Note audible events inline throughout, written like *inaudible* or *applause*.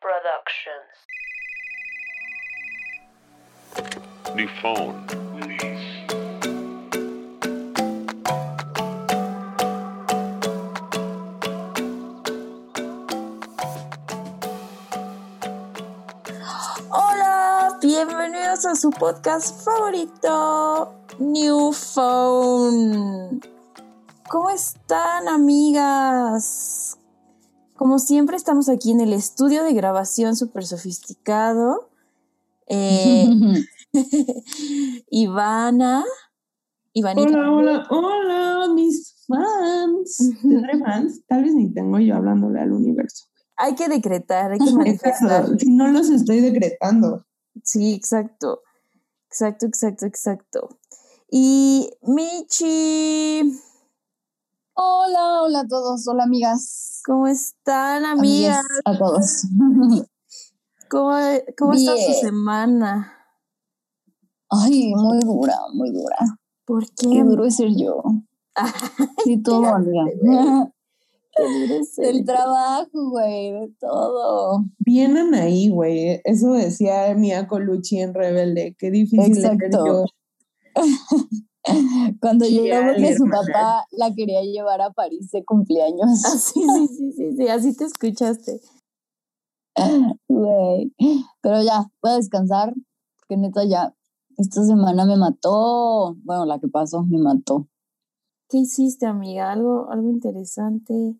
Productions. New phone. Hola, bienvenidos a su podcast favorito, New Phone. ¿Cómo están, amigas? Como siempre, estamos aquí en el estudio de grabación súper sofisticado. Eh, *laughs* *laughs* Ivana. Ivanita. Hola, hola, hola, mis fans. ¿Tendré fans? Tal vez ni tengo yo hablándole al universo. Hay que decretar, hay que *laughs* manifestar. Si no los estoy decretando. Sí, exacto. Exacto, exacto, exacto. Y Michi, Hola, hola a todos, hola amigas. ¿cómo están, amigas? Amigas a todos. *laughs* ¿Cómo, cómo está su semana? Ay, muy dura, muy dura. ¿Por qué? Qué duro es ser yo. *laughs* Sí, todo, amiga. Qué duro es Del el- trabajo, güey, de todo. Vienen ahí, güey. Eso decía Mia Colucci en Rebelde. Qué difícil es ser Exacto. yo. *laughs* *laughs* Cuando Sí, llegó ay, que su papá la quería llevar a París de cumpleaños. Ah, sí, sí, sí, sí, sí, así te escuchaste. *laughs* Güey. Pero ya, voy a descansar, porque neta ya, esta semana me mató. Bueno, la que pasó me mató. ¿Qué hiciste, amiga? Algo, algo interesante.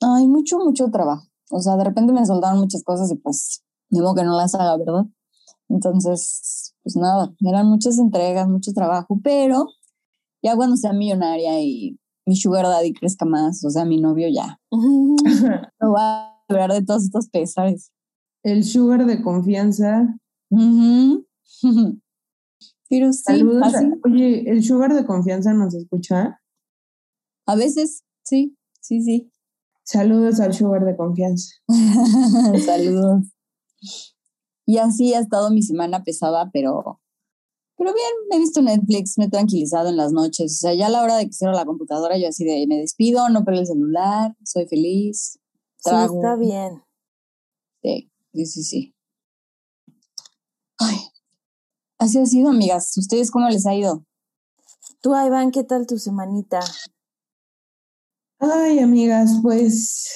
Ay, mucho, mucho trabajo. O sea, de repente me soltaron muchas cosas y pues, modo que no las haga, ¿verdad? Entonces, pues nada, eran muchas entregas, mucho trabajo, pero ya cuando sea millonaria y mi sugar daddy crezca más, o sea, mi novio ya, *laughs* me voy a librar de todos estos pesares. El sugar de confianza. Ujú. *laughs* Pero sí, Saludos. así, Oye, ¿el sugar de confianza nos escucha? a veces, sí, sí, sí. Saludos al sugar de confianza. *laughs* Saludos. Y así ha estado mi semana pesada, pero, pero bien, he visto Netflix, me he tranquilizado en las noches. O sea, ya a la hora de que cierro la computadora, yo así de me despido, no pego el celular, soy feliz. Sí, está bien. Sí, sí, sí, sí. Ay, así ha sido, amigas. ¿Ustedes cómo les ha ido? Tú, Iván, ¿qué tal tu semanita? Ay, amigas, pues,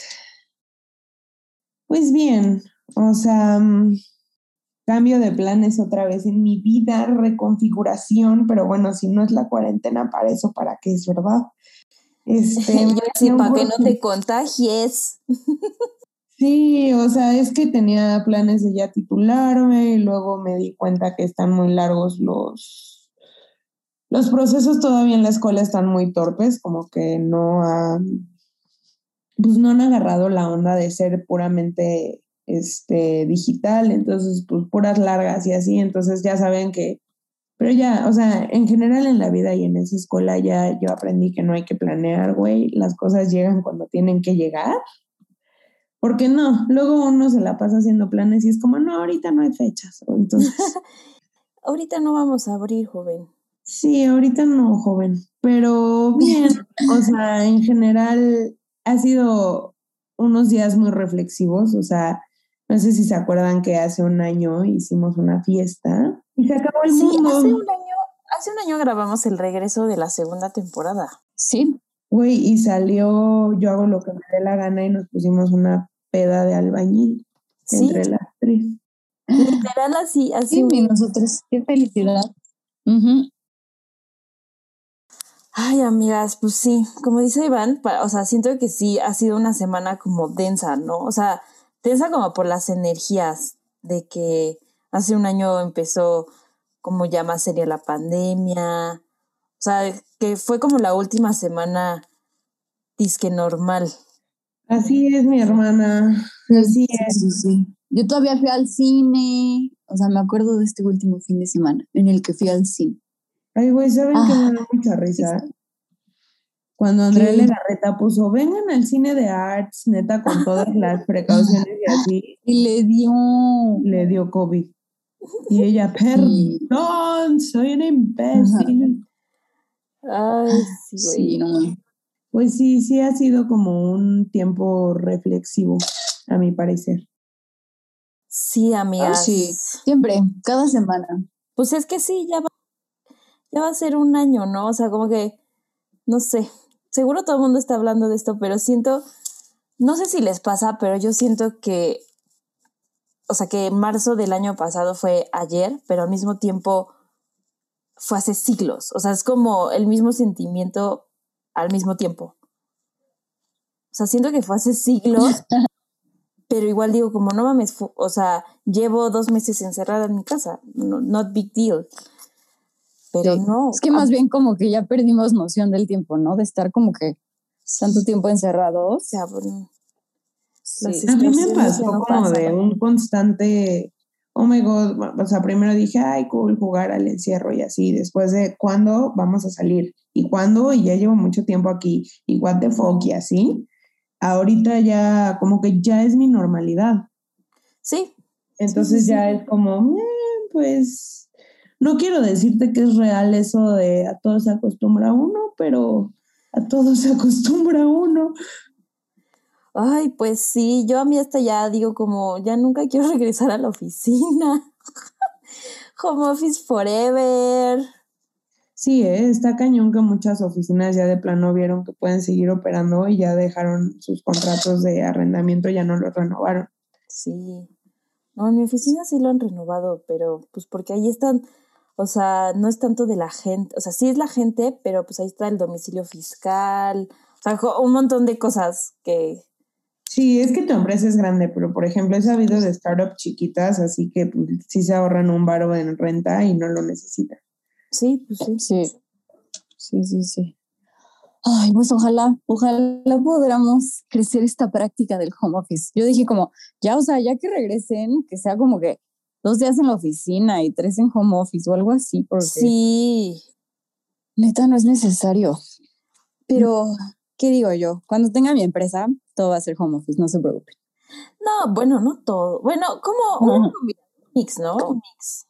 pues bien, o sea, mm, cambio de planes otra vez en mi vida, reconfiguración, pero bueno, si no es la cuarentena para eso, ¿para qué es verdad? Este, *laughs* Yo sí, para que no te contagies. Sí, o sea, es que tenía planes de ya titularme y luego me di cuenta que están muy largos los, los procesos todavía en la escuela están muy torpes, como que no han, pues no han agarrado la onda de ser puramente este, digital, entonces pues puras largas y así, entonces ya saben que, pero ya, o sea, en general en la vida y en esa escuela ya yo aprendí que no hay que planear, güey, las cosas llegan cuando tienen que llegar. Porque no, luego uno se la pasa haciendo planes y es como, no, ahorita no hay fechas. Entonces, *laughs* Ahorita no vamos a abrir, joven. sí, ahorita no, joven. Pero bien, *laughs* o sea, en general ha sido unos días muy reflexivos. O sea, no sé si se acuerdan que hace un año hicimos una fiesta y se acabó el Sí, mundo. hace un año, hace un año grabamos el regreso de la segunda temporada. Sí, Güey, y salió Yo hago lo que me dé la gana y nos pusimos una peda de albañil Sí, entre las tres. literal así, así. sí, y nosotros, qué felicidad. Ujú. Ay, amigas, pues sí, como dice Iván, o sea, siento que sí ha sido una semana como densa, ¿no? O sea, densa como por las energías de que hace un año empezó como ya más seria la pandemia, o sea, que fue como la última semana disque normal. Así es, mi hermana. Así es. Sí, sí, sí. Yo todavía fui al cine, o sea, me acuerdo de este último fin de semana en el que fui al cine. Ay, güey, ¿saben qué me Ah, da mucha risa? Cuando Andrea ¿Qué? Legarreta puso, vengan al cine de arts, neta, con todas las *laughs* precauciones y así, Y le dio. le dio COVID. Y ella, Sí. perdón, soy una imbécil. Ay, sí, güey. Sí, no. Pues sí, sí ha sido como un tiempo reflexivo, a mi parecer. Sí, amigas. sí, siempre, cada semana. Pues es que sí, ya va, ya va a ser un año, ¿no? O sea, como que, no sé, seguro todo el mundo está hablando de esto, pero siento, no sé si les pasa, pero yo siento que, o sea, que marzo del año pasado fue ayer, pero al mismo tiempo fue hace siglos. O sea, es como el mismo sentimiento al mismo tiempo. O sea, siento que fue hace siglos, *laughs* pero igual digo, como no mames, o sea, llevo dos meses encerrada en mi casa, no, not big deal. Pero Sí. no. Es que más bien como que ya perdimos noción del tiempo, ¿no? De estar como que tanto tiempo encerrados. Sí. A mí me pasó no como de un constante, oh my god, o sea, primero dije, ay, cool, jugar al encierro y así, después de, ¿cuándo vamos a salir? ¿Y cuándo? Y ya llevo mucho tiempo aquí, y what the fuck, y así. Ahorita ya, como que ya es mi normalidad. Sí, Entonces sí, ya sí. es como, eh, pues, no quiero decirte que es real eso de a todo se acostumbra uno, pero a todo se acostumbra uno. Ay, pues sí, yo a mí hasta ya digo como, ya nunca quiero *laughs* regresar a la oficina. *laughs* Home office forever. Sí, ¿eh? está cañón que muchas oficinas ya de plano vieron que pueden seguir operando y ya dejaron sus contratos de arrendamiento, ya no los renovaron. Sí. No, en mi oficina sí lo han renovado, pero pues porque ahí están, o sea, no es tanto de la gente, o sea, sí es la gente, pero pues ahí está el domicilio fiscal, o sea, un montón de cosas que, Sí, es que tu empresa es grande, pero por ejemplo he sabido de startups chiquitas, así que pues, sí se ahorran un baro en renta y no lo necesitan. sí, pues sí. Sí, sí, sí, sí. Ay, pues ojalá, ojalá podamos crecer esta práctica del home office. Yo dije como, ya, o sea, ya que regresen, que sea como que dos días en la oficina y tres en home office o algo así, porque Sí, neta no es necesario. Pero, ¿qué digo yo? Cuando tenga mi empresa, todo va a ser home office, no se preocupen. no, bueno, no todo. Bueno, como un mix, ¿no? Un mix.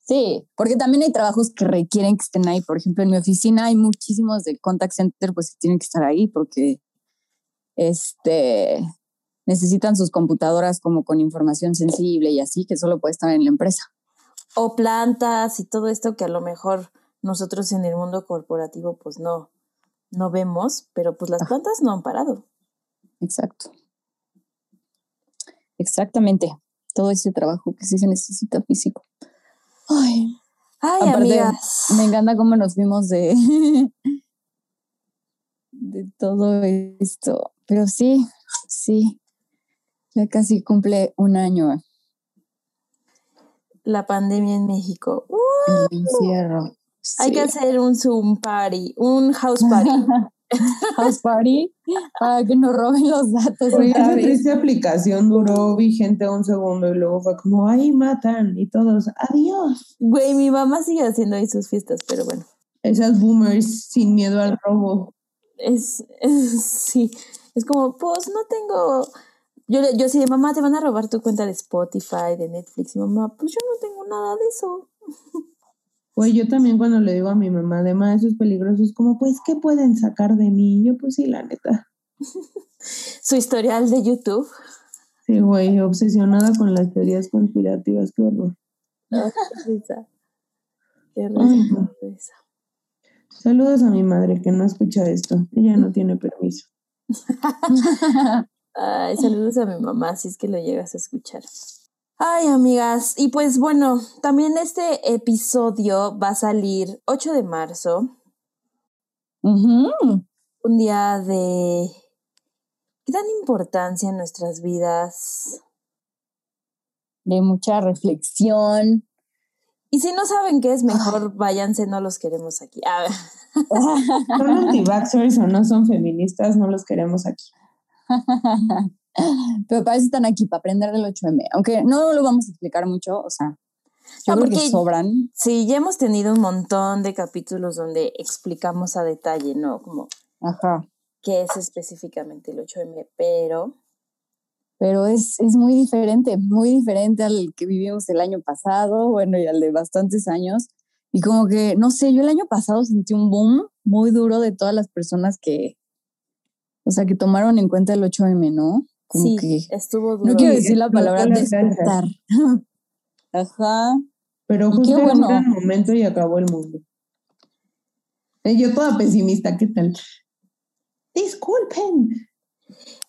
Sí, porque también hay trabajos que requieren que estén ahí. Por ejemplo, en mi oficina hay muchísimos de contact center, pues que tienen que estar ahí porque este, necesitan sus computadoras como con información sensible y así, que solo puede estar en la empresa. O plantas y todo esto que a lo mejor nosotros en el mundo corporativo pues no, no vemos, pero pues las Ajá. plantas no han parado. Exacto. Exactamente. Todo ese trabajo que sí se necesita físico. Ay, Ay, Aparte, amigas. me encanta cómo nos vimos de, *laughs* de todo esto. Pero sí, sí. Ya casi cumple un año La pandemia en México. Uh, el encierro. Hay que hacer un Zoom party, un house party. *laughs* House party para que nos roben los datos esa aplicación duró vigente un segundo y luego fue como, ay, matan y todos, adiós. Güey, mi mamá sigue haciendo ahí sus fiestas, pero bueno. Esas boomers sin miedo al robo. Es, es- sí, es como, pues no tengo. Yo, le- yo sí de mamá, te van a robar tu cuenta de Spotify, de Netflix. Y mamá, pues yo no tengo nada de eso. Pues yo también cuando le digo a mi mamá, además eso es peligroso, es como, pues, ¿qué pueden sacar de mí? Y yo, pues sí, la neta. *laughs* Su historial de YouTube. Sí, güey, obsesionada con las teorías conspirativas, qué horror. Ay, qué risa. Qué risa, Ay, no. qué risa. Saludos a mi madre que no escucha esto. Ella no *laughs* tiene permiso. *laughs* Ay, saludos a mi mamá si es que lo llegas a escuchar. Ay, amigas, y pues bueno, también este episodio va a salir 8 de marzo, un día de gran importancia en nuestras vidas. De mucha reflexión. Y si no saben qué es, mejor váyanse, no los queremos aquí. Ah, *laughs* Son anti-vaxxers o no son feministas, no los queremos aquí. *laughs* Pero para eso están aquí, para aprender del 8M. Aunque no lo vamos a explicar mucho, o sea, yo No, creo que sobran. sí, ya hemos tenido un montón de capítulos donde explicamos a detalle, ¿no? Como Ajá. qué es específicamente el 8M, pero Pero es, es muy diferente, muy diferente al que vivimos el año pasado, bueno, y al de bastantes años. Y como que, no sé, yo el año pasado sentí un boom muy duro de todas las personas que, o sea, que tomaron en cuenta el 8M, ¿no? como sí, que estuvo duro. no quiero decir la palabra despertar. *laughs* Ajá. Pero justo era un bueno. gran momento y acabó el mundo. Eh, yo toda pesimista, ¿qué tal? Disculpen.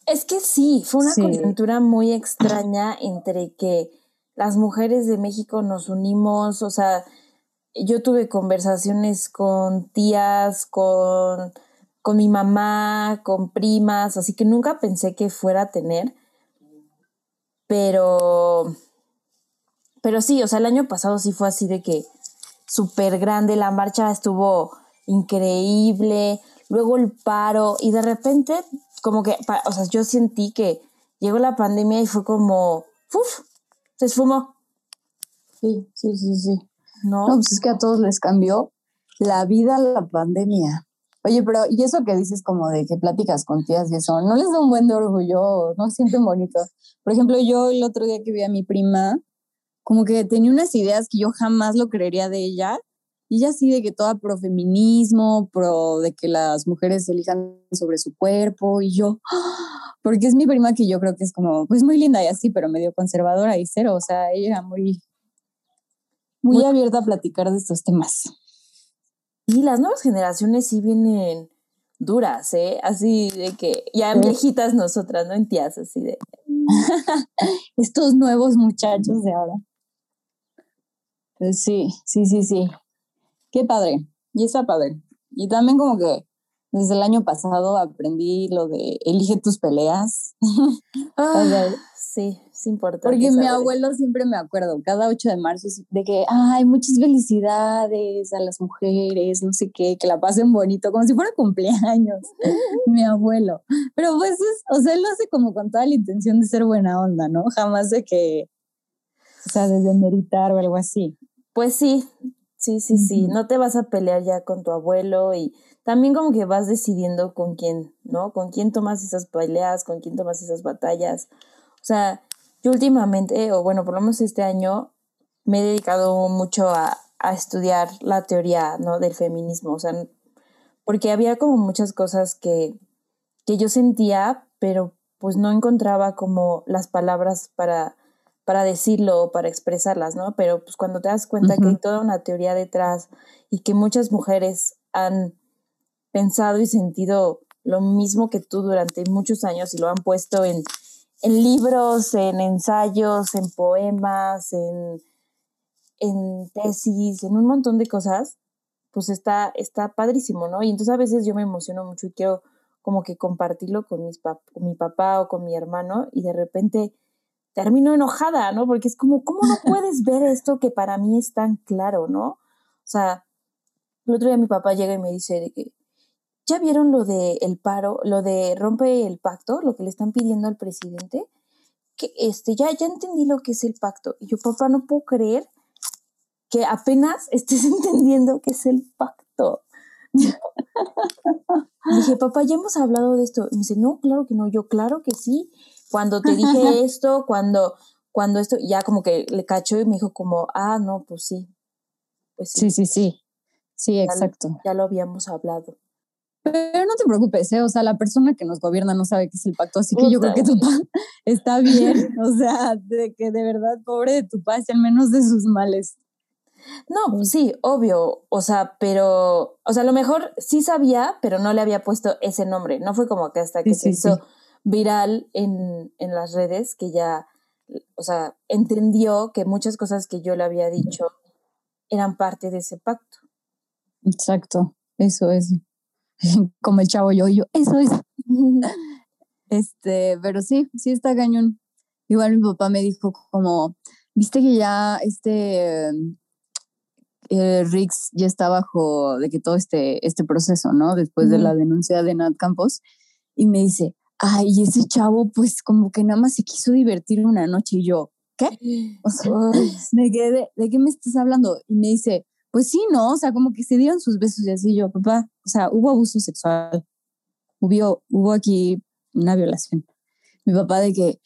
Es que sí, fue una Sí. coyuntura muy extraña entre que las mujeres de México nos unimos, o sea, yo tuve conversaciones con tías, con, con mi mamá, con primas, así que nunca pensé que fuera a tener, pero, pero sí, o sea, el año pasado sí fue así de que súper grande, la marcha estuvo increíble, luego el paro y de repente como que, o sea, yo sentí que llegó la pandemia y fue como, ¡uf! Se esfumó, Sí, sí, sí, sí. ¿no? No, pues es que a todos les cambió la vida la pandemia. Oye, pero y eso que dices como de que pláticas con tías y eso, ¿no les da un buen de orgullo? ¿No sienten bonito? Por ejemplo, yo el otro día que vi a mi prima, como que tenía unas ideas que yo jamás lo creería de ella. Y ella sí de que toda pro feminismo, pro de que las mujeres elijan sobre su cuerpo y yo, *gasps* porque es mi prima que yo creo que es como, pues muy linda y así, pero medio conservadora y cero, o sea, ella era muy, muy Muy- abierta a platicar de estos temas. Y las nuevas generaciones sí vienen duras, ¿eh? Así de que ya Sí. viejitas nosotras, ¿no? En tías, así de... *laughs* Estos nuevos muchachos de ahora. Pues sí, sí, sí, sí. Qué padre. Y está padre. Y también como que desde el año pasado aprendí lo de elige tus peleas. Ah, *laughs* O sea, sí, es importante. Porque mi abuelo siempre me acuerdo, cada 8 de marzo, de que, ay, muchas felicidades a las mujeres, no sé qué, que la pasen bonito, como si fuera cumpleaños, *laughs* mi abuelo. Pero pues, es, o sea, él lo hace como con toda la intención de ser buena onda, ¿no? Jamás de que, o sea, de demeritar o algo así. Pues sí, sí, sí, sí. No te vas a pelear ya con tu abuelo y también como que vas decidiendo con quién, ¿no? Con quién tomas esas peleas, con quién tomas esas batallas. O sea, yo últimamente, o bueno, por lo menos este año, me he dedicado mucho a, a estudiar la teoría, ¿no? Del feminismo. O sea, porque había como muchas cosas que, que yo sentía, pero pues no encontraba como las palabras para, para decirlo o para expresarlas, ¿no? Pero pues cuando te das cuenta que hay toda una teoría detrás y que muchas mujeres han pensado y sentido lo mismo que tú durante muchos años y lo han puesto en, en libros, en ensayos, en poemas, en, en tesis, en un montón de cosas, pues está, está padrísimo, ¿no? Y entonces a veces yo me emociono mucho y quiero como que compartirlo con, mis pap- con mi papá o con mi hermano y de repente termino enojada, ¿no? Porque es como, ¿cómo no *laughs* puedes ver esto que para mí es tan claro, ¿no? O sea, el otro día mi papá llega y me dice de que, ¿ya vieron lo de el paro, lo de rompe el pacto, lo que le están pidiendo al presidente? Que este, ya, ya entendí lo que es el pacto. Y yo, papá, no puedo creer que apenas *laughs* estés entendiendo qué es el pacto. *laughs* Dije, papá, ya hemos hablado de esto. Y me dice, no, claro que no. Yo, claro que sí. Cuando te dije *laughs* esto, cuando, cuando esto, ya como que le cachó y me dijo como, ah, no, pues sí. Pues sí, Sí, sí, sí. Sí, ya, exacto. ya lo habíamos hablado. Pero no te preocupes, ¿eh? O sea, la persona que nos gobierna no sabe qué es el pacto, así que yo creo que tu papá *laughs* está bien. O sea, de que de verdad, pobre de tu papá, y al menos de sus males. No, pues sí, obvio, o sea, pero, o sea, a lo mejor sí sabía, pero no le había puesto ese nombre. No fue como que hasta que Sí, se sí, sí. hizo viral en, en las redes que ya, o sea, entendió que muchas cosas que yo le había dicho eran parte de ese pacto. Exacto, eso, eso. *laughs* Como el chavo yo, yo, eso, eso. *laughs* Este, pero sí, sí está cañón. Igual mi papá me dijo como, viste que ya este eh, Rix ya está bajo de que todo este, este proceso, ¿no? Después de Ujú. la denuncia de Nat Campos. Y me dice, ay, ese chavo pues como que nada más se quiso divertir una noche y yo, ¿qué? *gasps* O sea, me quedé, ¿de qué me estás hablando? Y me dice, pues sí, ¿no? O sea, como que se dieron sus besos y así yo, papá, o sea, hubo abuso sexual, hubo, hubo aquí una violación. Mi papá de que,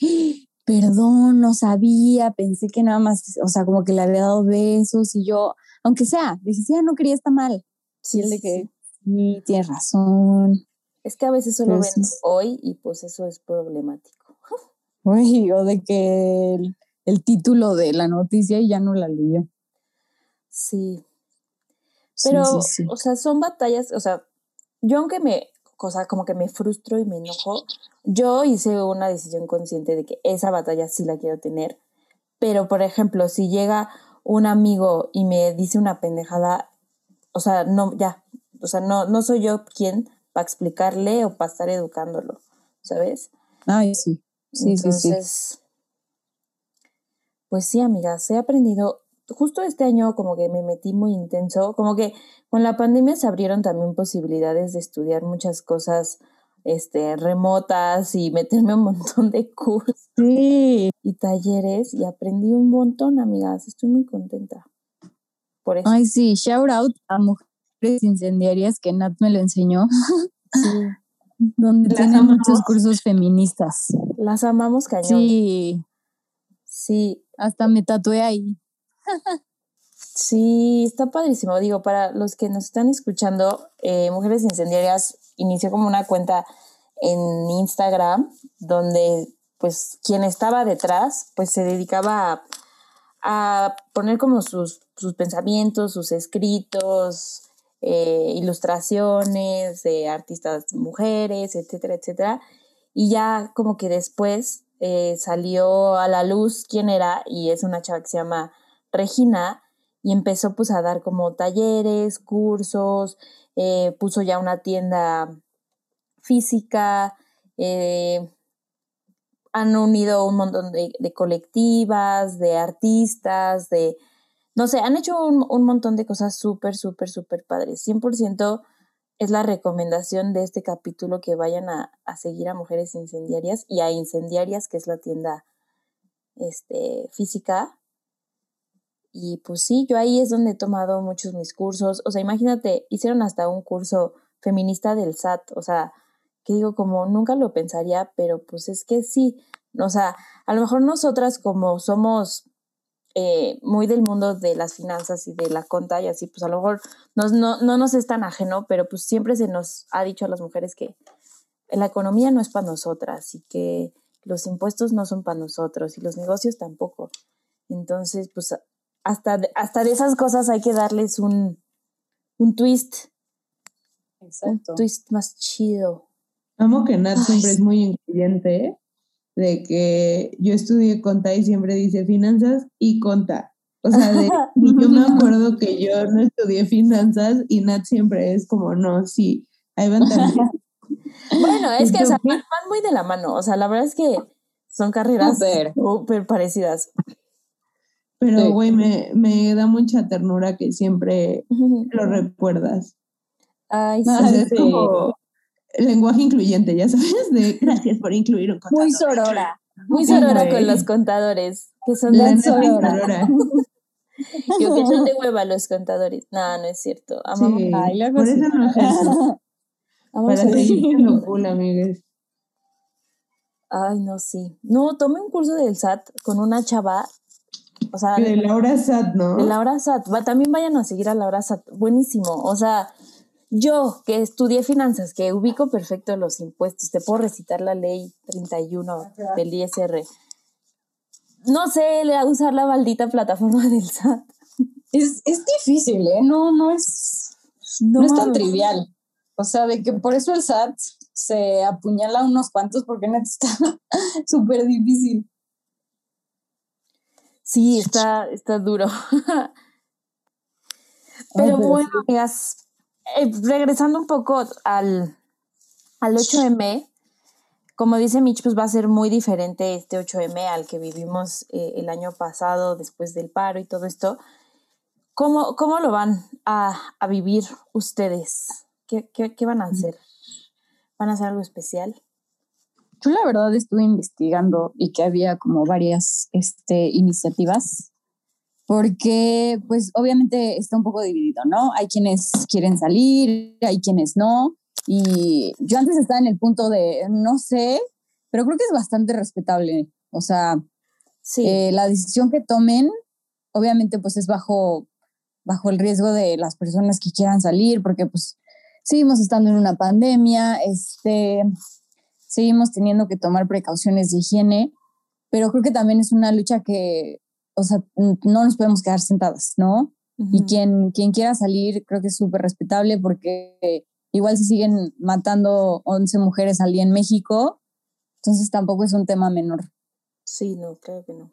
perdón, no sabía, pensé que nada más, o sea, como que le había dado besos y yo, aunque sea, dije, sí, no quería, está mal. sí, él de que, sí. tienes razón. Es que a veces solo Pero ven hoy y pues eso es problemático. Uy, o de que el, título de la noticia y ya no la leyó. Sí. Pero, o sea, son batallas, o sea, yo aunque me, cosa como que me frustro y me enojo, yo hice una decisión consciente de que esa batalla sí la quiero tener. Pero, por ejemplo, si llega un amigo y me dice una pendejada, o sea, no, ya, o sea, no, no soy yo quien para explicarle o para estar educándolo, ¿sabes? Ay, sí. Sí, Entonces, sí, Pues sí, amigas, he aprendido, justo este año como que me metí muy intenso, como que con la pandemia se abrieron también posibilidades de estudiar muchas cosas este, remotas y meterme un montón de cursos y talleres y aprendí un montón, amigas. Estoy muy contenta. Por eso. Ay, sí, shout out a mujeres incendiarias que Nat me lo enseñó. Sí. *laughs* donde tienen muchos cursos feministas. Las amamos cañón. Sí. Sí. Hasta me tatué ahí. Sí, está padrísimo. Digo, para los que nos están escuchando, eh, Mujeres Incendiarias inició como una cuenta en Instagram donde pues quien estaba detrás pues se dedicaba a, poner como sus, sus pensamientos, sus escritos, eh, ilustraciones de artistas mujeres, etcétera, etcétera. Y ya como que después eh, salió a la luz quién era y es una chava que se llama Regina y empezó pues a dar como talleres, cursos, eh, puso ya una tienda física, han unido un montón de, de colectivas, de artistas, de no sé, han hecho un, montón de cosas súper, súper, súper padres. 100% es la recomendación de este capítulo que vayan a, seguir a Mujeres Incendiarias y a Incendiarias, que es la tienda este, física. Y pues sí, yo ahí es donde he tomado muchos mis cursos. O sea, imagínate, hicieron hasta un curso feminista del SAT. O sea, que digo, como nunca lo pensaría, pero pues es que sí. O sea, a lo mejor nosotras como somos eh, muy del mundo de las finanzas y de la conta y así, pues a lo mejor nos, no, no nos es tan ajeno, pero pues siempre se nos ha dicho a las mujeres que la economía no es para nosotras y que los impuestos no son para nosotros y los negocios tampoco. Entonces, pues hasta, hasta de esas cosas hay que darles un, un twist. Un twist más chido. Amo que Nat siempre es muy incluyente, ¿eh? de que yo estudié conta y siempre dice finanzas y conta. O sea, de, *laughs* yo me acuerdo que yo no estudié finanzas y Nat siempre es como, no, sí, ahí van también. *laughs* bueno, es que o sea, van, muy de la mano. O sea, la verdad es que son carreras súper parecidas. Pero, güey, me, me, da mucha ternura que siempre *laughs* lo recuerdas. Ay, sí. es como, lenguaje incluyente, ya sabes, de gracias por incluir un contador. Muy sorora. Muy sorora con los contadores, que son tan sorora. *laughs* que son de *laughs* hueva los contadores. No, no es cierto. Amamos. Ay, por eso no es eso. Para seguir siendo cool, amigues. Ay, no, sí. No, tomé un curso del SAT con una chava. O sea, de Laura SAT, ¿no? De Laura SAT. también vayan a seguir a Laura SAT. Buenísimo. O sea, yo, que estudié finanzas, que ubico perfecto los impuestos, te puedo recitar la ley 31 del ISR. No sé usar la maldita plataforma del SAT. Es, difícil, ¿eh? No, no es, no, es tan trivial. O sea, de que por eso el SAT se apuñala unos cuantos porque no está *laughs* súper difícil. Sí, está, está duro. *laughs* Pero bueno, amigas, eh, regresando un poco al, al 8M, como dice Mitch, pues va a ser muy diferente este 8M al que vivimos eh, el año pasado después del paro y todo esto. ¿Cómo, cómo lo van a, a vivir ustedes? ¿Qué, ¿Qué, qué, van a hacer? ¿Van a hacer algo especial? Yo la verdad estuve investigando y que había como varias este, iniciativas porque pues obviamente está un poco dividido, ¿no? Hay quienes quieren salir, hay quienes no, y yo antes estaba en el punto de, no sé, pero creo que es bastante respetable, o sea, sí. Eh, la decisión que tomen, obviamente pues es bajo, bajo el riesgo de las personas que quieran salir, porque pues seguimos estando en una pandemia, este, seguimos teniendo que tomar precauciones de higiene, pero creo que también es una lucha que, o sea, no nos podemos quedar sentadas, ¿no? Y quien, quien quiera salir, creo que es súper respetable porque igual se siguen matando 11 mujeres al día en México, entonces tampoco es un tema menor. Sí, no, creo que no.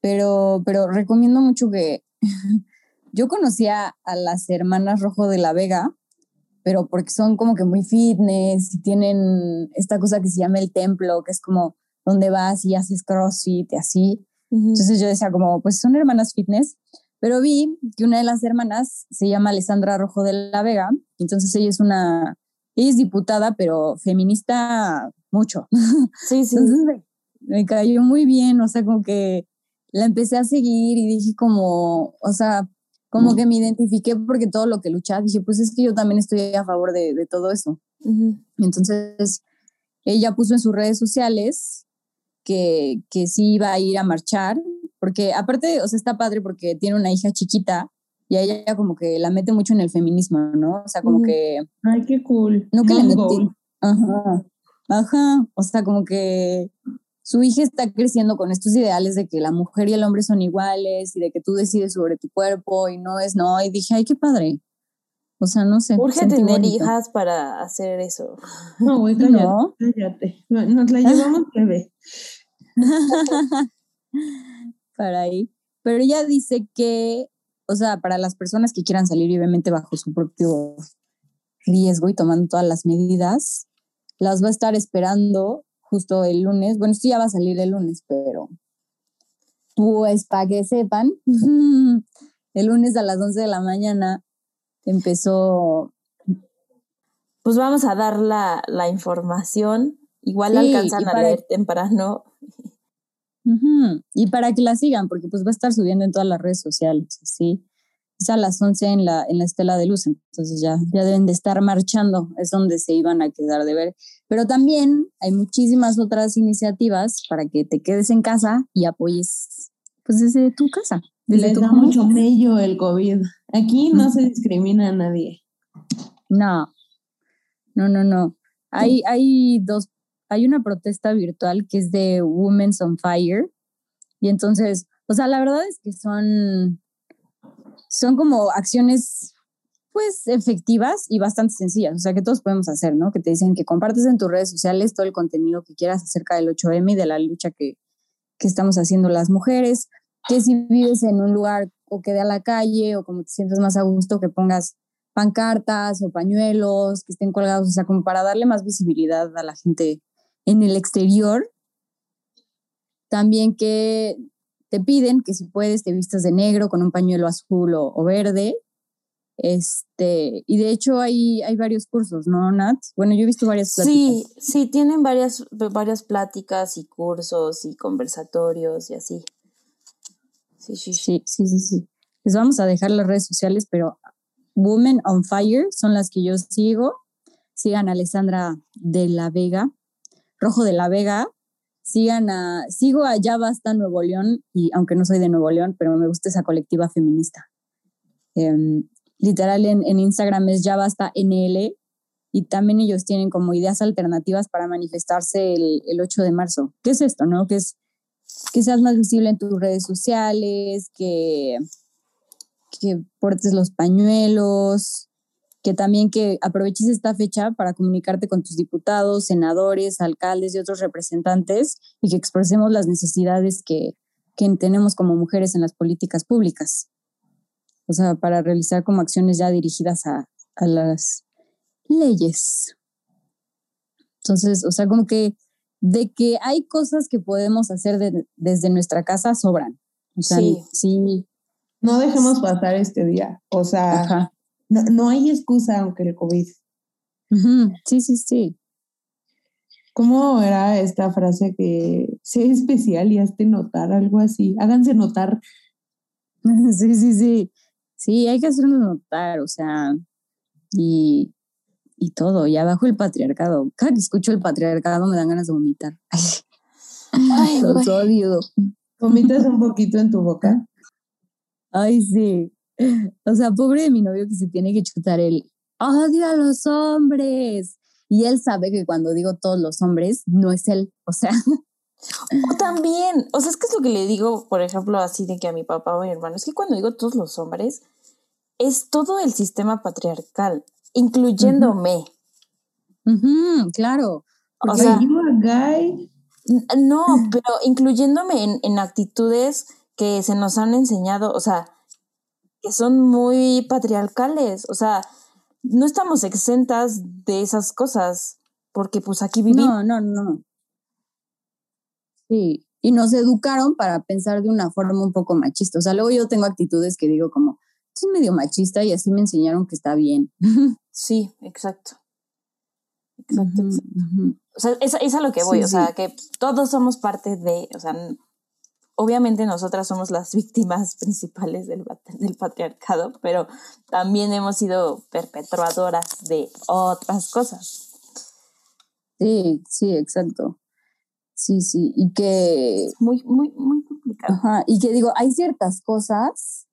Pero, pero recomiendo mucho que *laughs* yo conocía a las hermanas Rojo de la Vega, pero porque son como que muy fitness y tienen esta cosa que se llama el templo, que es como donde vas y haces crossfit y así. Entonces yo decía como, pues son hermanas fitness, pero vi que una de las hermanas se llama Alessandra Rojo de la Vega, entonces ella es una, ella es diputada, pero feminista mucho. *laughs* Sí, sí. Entonces me, cayó muy bien, o sea, como que la empecé a seguir y dije como, o sea, como que me identifiqué porque todo lo que luchaba, dije, pues es que yo también estoy a favor de, de todo eso. Entonces, ella puso en sus redes sociales que, que sí iba a ir a marchar, porque aparte, o sea, está padre porque tiene una hija chiquita y a ella como que la mete mucho en el feminismo, ¿no? O sea, como que... Ay, qué cool. No que le metí... Ajá, ajá, o sea, como que su hija está creciendo con estos ideales de que la mujer y el hombre son iguales y de que tú decides sobre tu cuerpo y no es no. Y dije, ay, qué padre. O sea, no sé. Urge tener hijas para hacer eso. No, güey, *laughs* cállate, ¿No? cállate. Nos la llevamos *laughs* bebé. para ahí. Pero ella dice que, o sea, para las personas que quieran salir, obviamente bajo su propio riesgo y tomando todas las medidas, las va a estar esperando justo el lunes. Bueno, esto ya va a salir el lunes, pero pues para que sepan, *laughs* el lunes a las 11 de la mañana empezó. Pues vamos a dar la, la información. Igual alcanzan a leer temprano. *laughs* Y para que la sigan, porque pues va a estar subiendo en todas las redes sociales, ¿sí? Es a las 11 en la, en la Estela de Luz, entonces ya, ya deben de estar marchando, es donde se iban a quedar de ver. Pero también hay muchísimas otras iniciativas para que te quedes en casa y apoyes pues desde tu casa. Desde Les da mucho mello el COVID. Aquí no se discrimina a nadie. No, no, no, no. Hay, hay dos hay una protesta virtual que es de Women's on Fire. Y entonces, o sea, la verdad es que son, son como acciones pues efectivas y bastante sencillas, o sea, que todos podemos hacer, ¿no? Que te dicen que compartes en tus redes sociales todo el contenido que quieras acerca del 8M y de la lucha que, que estamos haciendo las mujeres, que si vives en un lugar o que de a la calle o como te sientes más a gusto, que pongas pancartas o pañuelos que estén colgados, o sea, como para darle más visibilidad a la gente en el exterior. También que te piden que si puedes te vistas de negro con un pañuelo azul o, verde. Este, y de hecho hay, hay varios cursos, ¿no, Nat? Bueno, yo he visto varias pláticas. Sí, sí, tienen varias, varias pláticas y cursos y conversatorios y así. Sí, sí, sí, sí, sí, sí. Les vamos a dejar las redes sociales, pero Women on Fire son las que yo sigo. Sigan a Alessandra de la Vega Rojo de la Vega. Sigan a, sigo a Ya Basta Nuevo León, y aunque no soy de Nuevo León, pero me gusta esa colectiva feminista. Em, literal en, Instagram es Ya Basta NL, y también ellos tienen como ideas alternativas para manifestarse el, el 8 de marzo. ¿Qué es esto, no? Que es que seas más visible en tus redes sociales, que, que portes los pañuelos, que también que aproveches esta fecha para comunicarte con tus diputados, senadores, alcaldes y otros representantes y que expresemos las necesidades que, que tenemos como mujeres en las políticas públicas. O sea, para realizar como acciones ya dirigidas a, a las leyes. Entonces, o sea, como que de que hay cosas que podemos hacer desde nuestra casa sobran. O sea, sí. sí. No dejemos pasar este día. O sea, Ajá no, no hay excusa aunque el COVID. Sí, sí, sí. ¿Cómo era esta frase que sé especial y hazte notar, algo así? Háganse notar. *laughs* Sí, sí, sí. Sí, hay que hacernos notar, o sea, y, y todo, y abajo el patriarcado. Cada que escucho el patriarcado me dan ganas de vomitar. *laughs* Ay, los odio. ¿Vomitas un poquito en tu boca? Ay, sí. *laughs* O sea, pobre de mi novio que se tiene que chutar el odio a los hombres. Y él sabe que cuando digo todos los hombres, no es él. O sea, *laughs* O también, o sea, es que es lo que le digo, por ejemplo, así de que a mi papá o a mi hermano, es que cuando digo todos los hombres, es todo el sistema patriarcal, incluyéndome. claro. O sea, guy? no, *laughs* pero incluyéndome en, en actitudes que se nos han enseñado, o sea, que son muy patriarcales, o sea, no estamos exentas de esas cosas, porque pues aquí vivimos. No, no, no. Sí, y nos educaron para pensar de una forma un poco machista. O sea, luego yo tengo actitudes que digo como, soy medio machista y así me enseñaron que está bien. *laughs* Sí, exacto. Exacto, O sea, es, es, a lo que voy, o sea, que todos somos parte de, o sea, obviamente nosotras somos las víctimas *laughs* principales del, del patriarcado, pero también hemos sido perpetuadoras de otras cosas. Sí, sí, exacto. Sí, sí, y que... Es muy, muy, muy complicado. Ajá, y que digo, hay ciertas cosas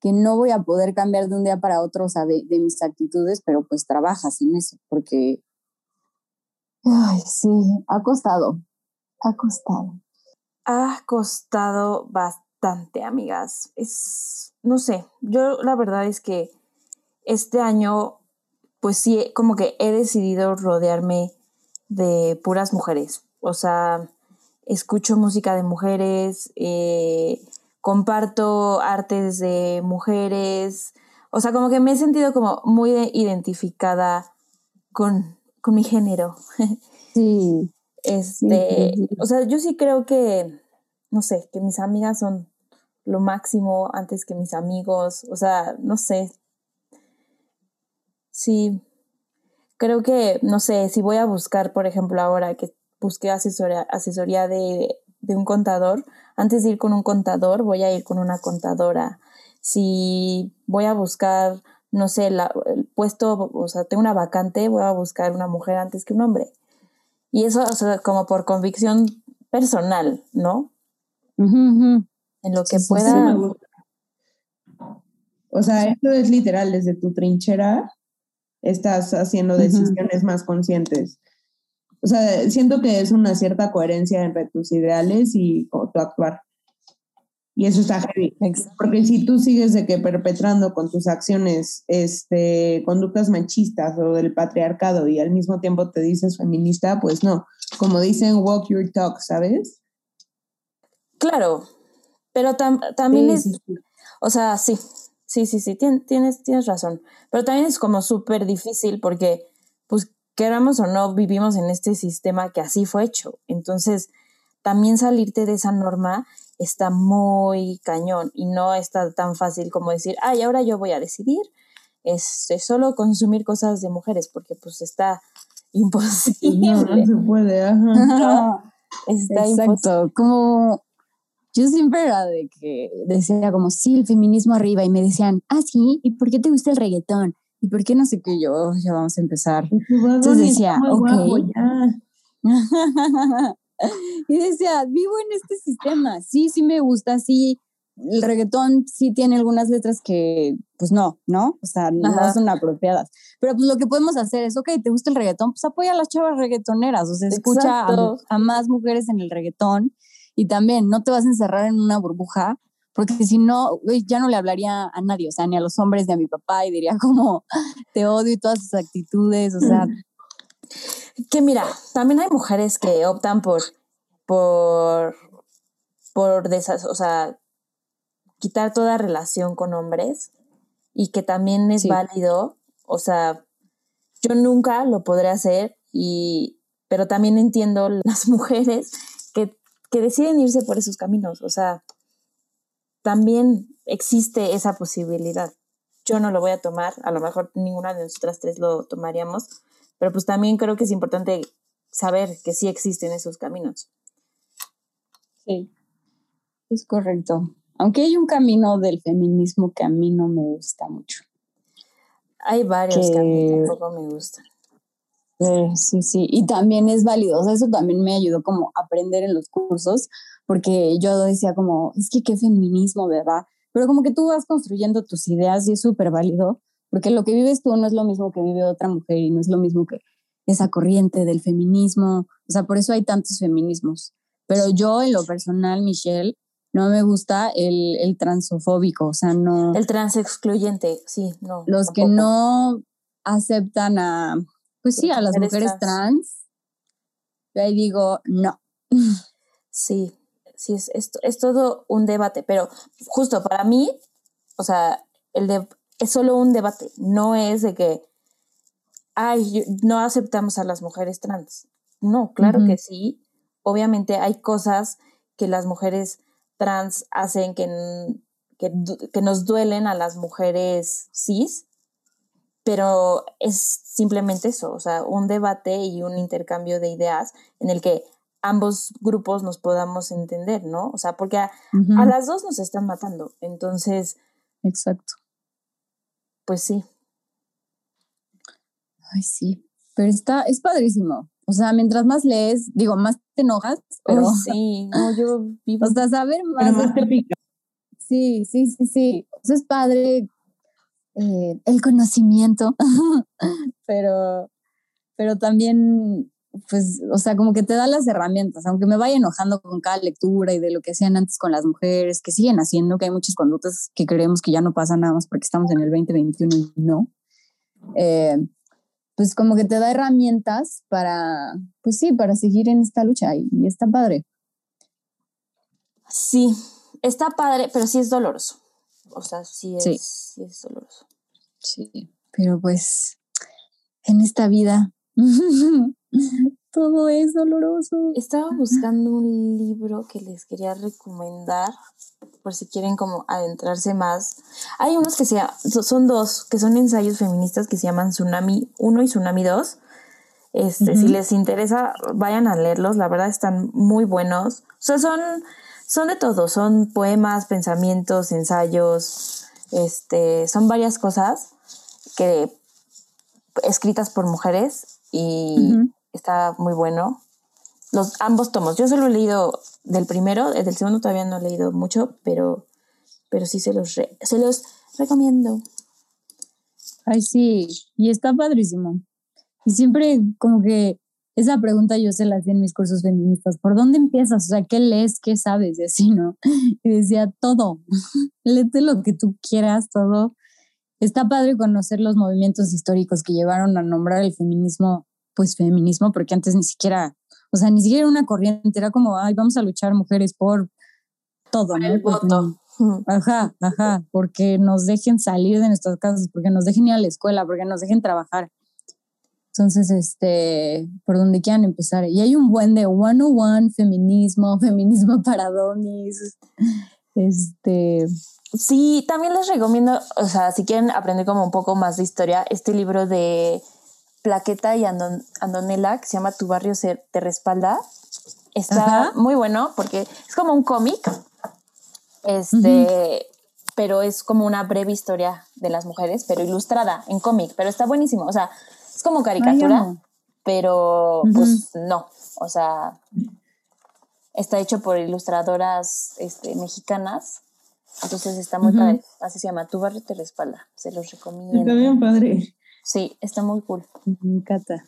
que no voy a poder cambiar de un día para otro, o sea, de, de mis actitudes, pero pues trabajas en eso, porque... Ay, sí, ha costado, ha costado. Ha costado bastante, amigas. Es, no sé, yo la verdad es que este año, pues sí, como que he decidido rodearme de puras mujeres. O sea, escucho música de mujeres, eh, comparto artes de mujeres. O sea, como que me he sentido como muy identificada con, con mi género. *laughs* Sí. Este, o sea, yo sí creo que, no sé, que mis amigas son lo máximo antes que mis amigos. O sea, no sé. Sí, creo que, no sé, si voy a buscar, por ejemplo, ahora que busqué asesoría, asesoría de, un contador, antes de ir con un contador, voy a ir con una contadora. Si voy a buscar, no sé, el puesto, o sea, tengo una vacante, voy a buscar una mujer antes que un hombre. Y eso, o sea, como por convicción personal, ¿no? En lo que pueda. o sea, esto es literal desde tu trinchera estás haciendo decisiones más conscientes. O sea, siento que es una cierta coherencia entre tus ideales y tu actuar. Y eso está heavy. Porque si tú sigues de que perpetrando con tus acciones este, conductas machistas o del patriarcado y al mismo tiempo te dices feminista, pues no. Como dicen, walk your talk, ¿sabes? Claro, pero también es, o sea, sí, Sí, sí, sí, tienes, tienes razón. Pero también es como súper difícil porque, pues, queramos o no, vivimos en este sistema que así fue hecho. Entonces, también salirte de esa norma está muy cañón y no está tan fácil como decir, ay, ahora yo voy a decidir este, solo consumir cosas de mujeres, porque pues está *laughs* imposible. No, no se puede, ajá. *laughs* está Exacto, como yo siempre era de que decía como, sí, el feminismo arriba, y me decían, ah, sí, ¿y por qué te gusta el reggaetón? ¿Y por qué no sé qué? Yo, oh, ya vamos a empezar. Entonces decía, ok. *laughs* *laughs* y decía, vivo en este sistema, sí, sí me gusta, sí, el reggaetón sí tiene algunas letras que, pues no, ¿no? O sea, no son apropiadas. Pero pues lo que podemos hacer es, ok, ¿te gusta el reggaetón? Pues apoya a las chavas reggaetoneras, o sea, escucha a, a, más mujeres en el reggaetón y también no te vas a encerrar en una burbuja, porque si no, ya no le hablaría a nadie, o sea, ni a los hombres ni a mi papá, y diría como, te odio y todas sus actitudes, o sea. *laughs* Que mira, también hay mujeres que optan por, por, por o sea, quitar toda relación con hombres y que también es válido, o sea, yo nunca lo podré hacer y pero también entiendo *laughs* las mujeres que deciden irse por esos caminos. O sea, también existe esa posibilidad. Yo no lo voy a tomar, a lo mejor ninguna de nosotras tres lo tomaríamos, pero pues también creo que es importante saber que sí existen esos caminos. Sí, es correcto. Aunque hay un camino del feminismo que a mí no me gusta mucho. Hay varios que, a mí tampoco me gustan. Sí, sí, y también es válido, o sea, eso también me ayudó como a aprender en los cursos, porque yo decía como, es que qué feminismo, ¿verdad? Pero como que tú vas construyendo tus ideas y es súper válido, porque lo que vives tú no es lo mismo que vive otra mujer y no es lo mismo que esa corriente del feminismo, o sea, por eso hay tantos feminismos, Pero yo, en lo personal, Michelle, no me gusta el, el transofóbico, o sea, no. El transexcluyente, sí, no. Los que no aceptan a, pues sí, a las mujeres trans. Yo ahí digo, no. *laughs* Sí, sí, es, es, es todo un debate, pero justo para mí, o sea, el de, es solo un debate, no es de que, ay, no aceptamos a las mujeres trans. No, claro que sí. Obviamente hay cosas que las mujeres trans hacen que, que, que nos duelen a las mujeres cis, pero es simplemente eso, o sea, un debate y un intercambio de ideas en el que ambos grupos nos podamos entender, ¿no? O sea, porque a, las dos nos están matando, entonces... Exacto. Pues sí. Ay, sí, pero está, es padrísimo. O sea, mientras más lees, digo, más te enojas, pero... *laughs* sí, no, yo vivo... O sea, saber más... más te pica. Sí, sí, sí, sí. O sea, es padre eh, el conocimiento, *laughs* pero, pero también, pues, o sea, como que te da las herramientas, aunque me vaya enojando con cada lectura y de lo que hacían antes con las mujeres, que siguen haciendo, que hay muchas conductas que creemos que ya no pasa nada más porque estamos en el 2021 y no. Eh, pues como que te da herramientas para, pues sí, para seguir en esta lucha y, está padre. Sí, está padre, pero sí es doloroso. O sea, sí es, sí es doloroso. Sí, pero pues en esta vida *laughs* *laughs* todo es doloroso. Estaba buscando un libro que les quería recomendar por si quieren como adentrarse más. Hay unos que se, son dos, que son ensayos feministas que se llaman Tsunami 1 y Tsunami 2. Este, Si les interesa, vayan a leerlos, la verdad están muy buenos. O sea, son, son de todo, son poemas, pensamientos, ensayos, este, son varias cosas que escritas por mujeres y está muy bueno. Los ambos tomos. Yo solo he leído del primero, del segundo todavía no he leído mucho, pero, pero sí se los, se los recomiendo. Ay, sí, y está padrísimo. Y siempre como que esa pregunta yo se la hacía en mis cursos feministas, ¿por dónde empiezas? O sea, ¿qué lees? ¿Qué sabes? Y así, ¿no? Y decía, todo, *laughs* léete lo que tú quieras, todo. Está padre conocer los movimientos históricos que llevaron a nombrar el feminismo, pues feminismo, porque antes ni siquiera o sea, ni siquiera era una corriente, era como, ay, vamos a luchar mujeres por todo, ¿no? El voto. Ajá, ajá, porque nos dejen salir de nuestras casas, porque nos dejen ir a la escuela, porque nos dejen trabajar. Entonces, este, por donde quieran empezar. Y hay un buen de 101, feminismo, *laughs* feminismo para domis. Este. Sí, también les recomiendo, o sea, si quieren aprender como un poco más de historia, este libro de Plaqueta y Andonela, que se llama Tu barrio se te respalda. Está muy bueno porque es como un cómic, este, pero es como una breve historia de las mujeres, pero ilustrada en cómic, pero está buenísimo. O sea, es como caricatura, pero pues no. O sea, está hecho por ilustradoras este, mexicanas. Entonces está muy padre. Así se llama, Tu barrio te respalda. Se los recomiendo. Está bien padre. Sí, está muy cool. Me encanta.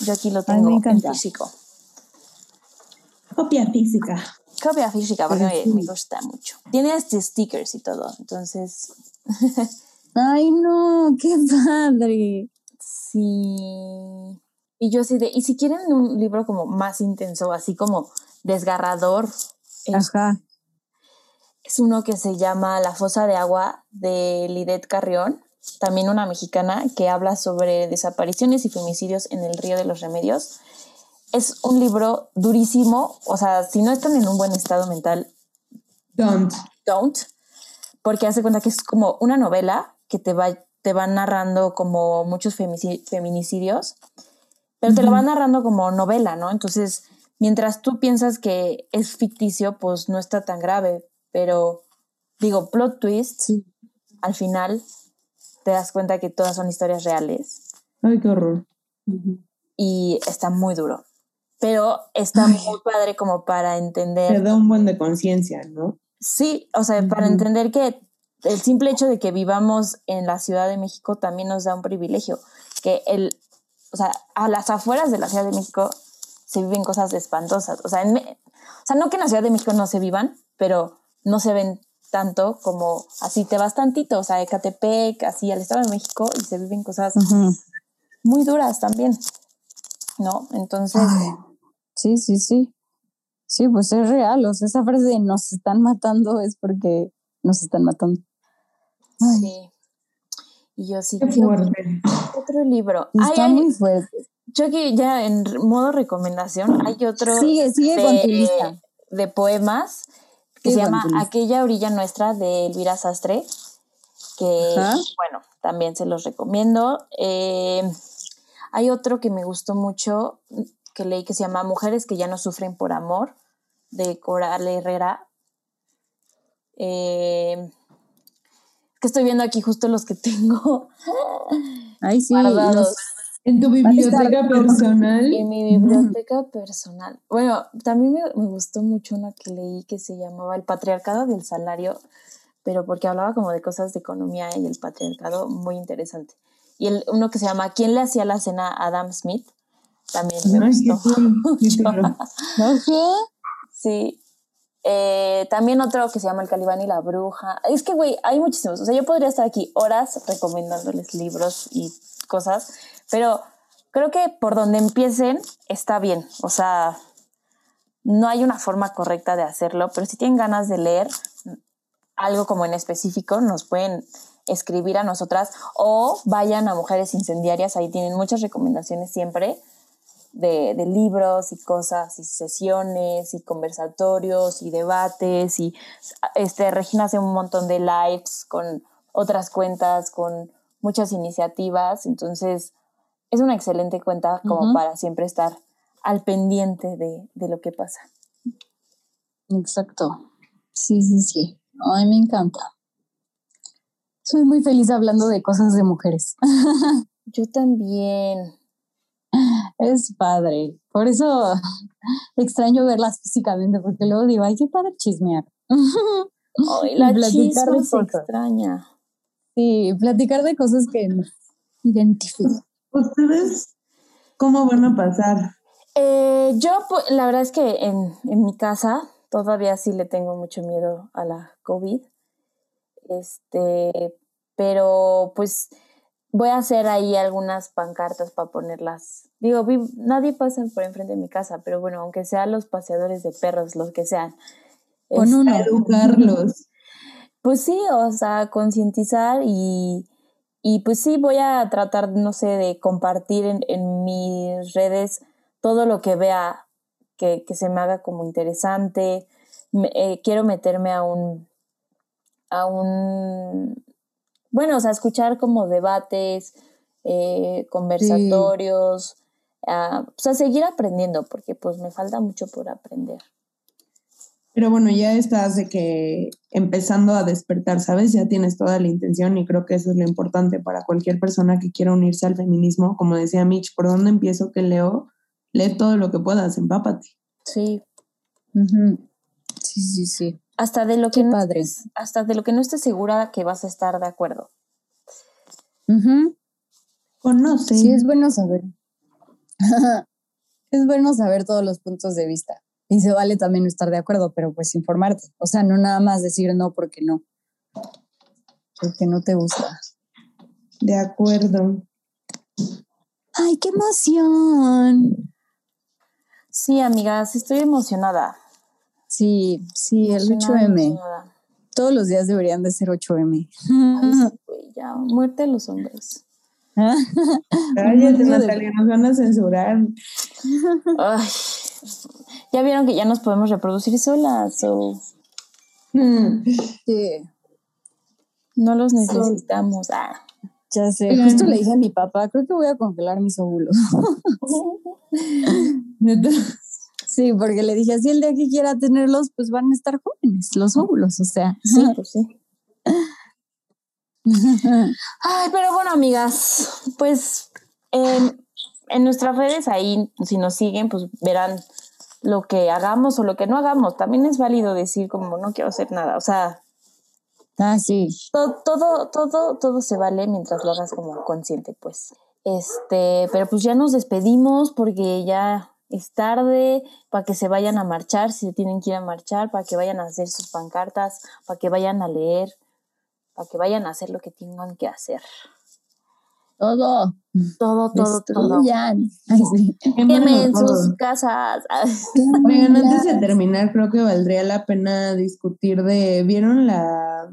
Yo aquí lo tengo en físico. Copia física. Copia física, porque me, gusta mucho. Tiene este stickers y todo, entonces. *laughs* Ay, no, qué padre. Sí. Y yo así de, y si quieren un libro como más intenso, así como desgarrador. Ajá. Es uno que se llama La fosa de agua de Lidet Carrión también una mexicana que habla sobre desapariciones y femicidios en el Río de los Remedios. Es un libro durísimo, o sea, si no están en un buen estado mental, don't. Don't, porque hace cuenta que es como una novela que te va, te va narrando como muchos feminicidios, pero te lo va narrando como novela, ¿no? Entonces, mientras tú piensas que es ficticio, pues no está tan grave, pero digo, plot twist, al final te das cuenta que todas son historias reales. Ay, qué horror. Y está muy duro. Pero está muy padre como para entender. Te da un buen de conciencia, ¿no? Sí, o sea, para entender que el simple hecho de que vivamos en la Ciudad de México también nos da un privilegio. Que el, o sea, a las afueras de la Ciudad de México se viven cosas espantosas. O sea, O sea, no que en la Ciudad de México no se vivan, pero no se ven tanto como así te vas tantito, o sea, Ecatepec, así al Estado de México y se viven cosas muy duras también, ¿no? Entonces... sí, sí, sí. Sí, pues es real, o sea, esa frase de nos están matando es porque nos están matando. Sí. Y yo sí. Qué fuerte. Otro libro. Está muy fuerte. Yo aquí ya en modo recomendación hay otro sigue, sigue de, con tu lista. de poemas que se llama Aquella orilla nuestra de Elvira Sastre, que bueno, también se los recomiendo. Eh, hay otro que me gustó mucho que leí que se llama Mujeres que ya no sufren por amor, de Coral Herrera. Eh, que estoy viendo aquí justo los que *laughs* tengo. Ay, sí. En tu biblioteca *laughs* personal. En mi biblioteca personal. Bueno, también me, me, gustó mucho una que leí que se llamaba El patriarcado del salario, pero porque hablaba como de cosas de economía y el patriarcado, muy interesante. Y el, uno que se llama ¿Quién le hacía la cena a Adam Smith? También me gustó *laughs* mucho. sí. Eh, también otro que se llama El Calibán y la Bruja. Es que, güey, hay muchísimos. O sea, yo podría estar aquí horas recomendándoles libros y cosas, pero creo que por donde empiecen está bien. O sea, no hay una forma correcta de hacerlo, pero si tienen ganas de leer algo como en específico, nos pueden escribir a nosotras o vayan a Mujeres Incendiarias, ahí tienen muchas recomendaciones siempre de, de, libros y cosas y sesiones y conversatorios y debates y este Regina hace un montón de lives con otras cuentas, con muchas iniciativas, entonces es una excelente cuenta como para siempre estar al pendiente de, de, lo que pasa. Exacto. Sí, sí, sí. Ay, me encanta. Soy muy feliz hablando de cosas de mujeres. *laughs* Yo también. Es padre. Por eso *laughs* extraño verlas físicamente, porque luego digo, ay, qué padre chismear. Ay, *laughs* la chisma se extraña. Sí, platicar de cosas que nos identifican. ¿Ustedes cómo van a pasar? Eh, yo, la verdad es que en, en mi casa todavía sí le tengo mucho miedo a la COVID. Este, pero pues voy a hacer ahí algunas pancartas para ponerlas. Digo, nadie pasa por enfrente de mi casa, pero bueno, aunque sean los paseadores de perros, los que sean. Con uno. Educarlos. Pues sí, o sea, concientizar y, y, pues sí, voy a tratar, no sé, de compartir en, en mis redes todo lo que vea que, que se me haga como interesante. Eh, quiero meterme a un, a un bueno, o sea, escuchar como debates, eh, conversatorios, o sea, seguir aprendiendo, porque pues me falta mucho por aprender. Pero bueno, ya estás de que empezando a despertar, ¿sabes? Ya tienes toda la intención y creo que eso es lo importante para cualquier persona que quiera unirse al feminismo. Como decía Mitch, ¿por dónde empiezo que leo? Lee todo lo que puedas, empápate. Sí. Sí, sí, sí. Hasta de lo que no estés, hasta de lo que no estés segura que vas a estar de acuerdo. Conoce. Sí, es bueno saber. *laughs* es bueno saber todos los puntos de vista. Y se vale también no estar de acuerdo, pero pues informarte. O sea, no nada más decir no porque no. Porque no te gusta. De acuerdo. ¡Ay, qué emoción! Sí, amigas, estoy emocionada. Sí, sí, el 8M. Todos los días deberían de ser 8M. ya, muerte a los hombres. Cállate, *laughs* Natalia, nos van a censurar. Ay, ya vieron que ya nos podemos reproducir solas. o mm. Sí. No los necesitamos. Ah. Ya sé, justo le dije a mi papá, creo que voy a congelar mis óvulos. *laughs* *laughs* Sí, porque le dije, así el día que quiera tenerlos, pues van a estar jóvenes, los óvulos, o sea. Sí, pues sí. Ay, pero bueno, amigas, pues en nuestras redes ahí, si nos siguen, pues verán lo que hagamos o lo que no hagamos. También es válido decir como no quiero hacer nada, o sea. Ah, sí. Todo, todo, todo, todo se vale mientras lo hagas como consciente, pues. Este, pero pues ya nos despedimos porque ya es tarde, para que se vayan a marchar, si se tienen que ir a marchar, para que vayan a hacer sus pancartas, para que vayan a leer, para que vayan a hacer lo que tengan que hacer. Todo. Todo, todo, todo. Destruyan. Ay, sí. Quemen todo. sus casas. Oigan, antes de terminar, creo que valdría la pena discutir de, ¿vieron la,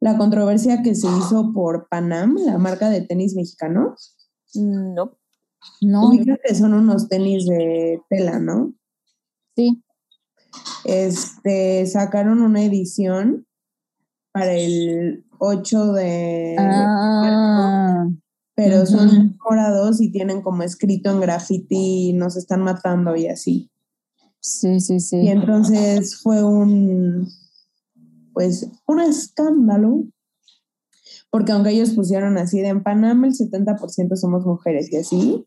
la controversia que se hizo por Panam, la marca de tenis mexicano? No. No, Ubicas que son unos tenis de tela, ¿no? sí. Este, sacaron una edición para el 8 de Ah, pero son morados y tienen como escrito en graffiti, nos están matando y así. sí, sí, Y sí. entonces fue un, pues, un escándalo, porque aunque ellos pusieron así de en Panamá el 70% somos mujeres y así,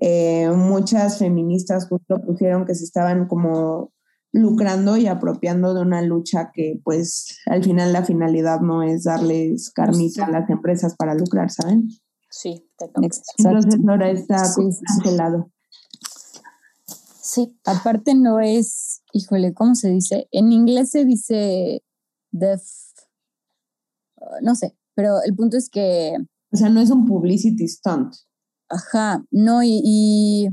eh, muchas feministas justo pusieron que se estaban como lucrando y apropiando de una lucha que pues al final la finalidad no es darles carnita a las empresas para lucrar, ¿saben? Sí, te. Entonces ahora está Sí, sí, sí. cancelado. Sí. Aparte no es, híjole, ¿cómo se dice? En inglés se dice def, no sé, pero el punto es que, O sea, no es un publicity stunt. ajá, no, y, y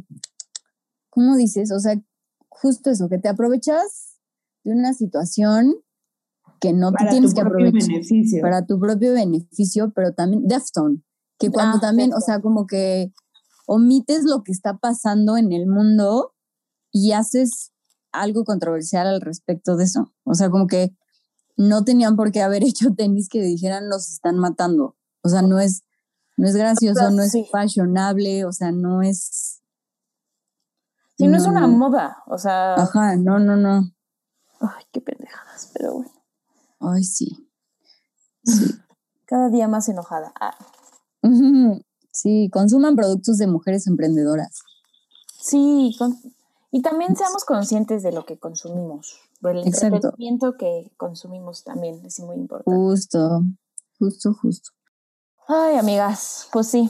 ¿cómo dices? O sea, justo eso, que te aprovechas de una situación que no te tienes que aprovechar beneficio. para tu propio beneficio, pero también Deftone, que cuando Ah, también, o Deftones. sea, como que omites lo que está pasando en el mundo y haces algo controversial al respecto de eso. O sea, como que no tenían por qué haber *laughs* hecho tenis que dijeran los están matando. O sea, no es, no es gracioso, no es fashionable, o sea, no es. Sí, no es una no. moda. O sea, Ajá, no, no, no. ay, qué pendejadas, pero bueno. Ay, sí. *laughs* Cada día más enojada. Ah, *laughs* Sí, consuman productos de mujeres emprendedoras. sí, con- y también seamos conscientes de lo que consumimos. Del Exacto. entretenimiento que consumimos también es muy importante. Justo, justo, justo. Ay, amigas, pues sí.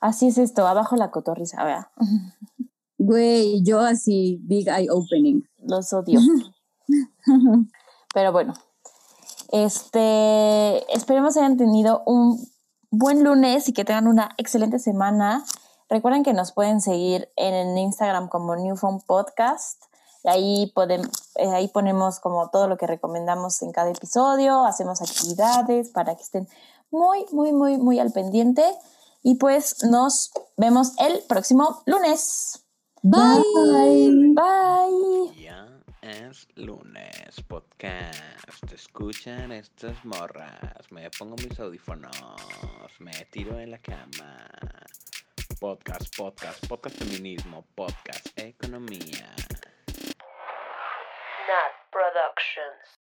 Así es esto, abajo la cotorriza, vea. *laughs* Güey, yo así, big eye opening. Los odio. *laughs* Pero bueno, este, esperemos hayan tenido un buen lunes y que tengan una excelente semana. Recuerden que nos pueden seguir en Instagram como Newfound Podcast. Ahí, podem- eh, ahí ponemos como todo lo que recomendamos en cada episodio, hacemos actividades para que estén muy, muy, muy, muy al pendiente. Y pues nos vemos el próximo lunes. Bye. Bye. Bye. Ya es lunes, podcast. Te escuchan estas morras. Me pongo mis audífonos. Me tiro en la cama. Podcast, podcast, podcast feminismo, podcast economía. Nat Productions.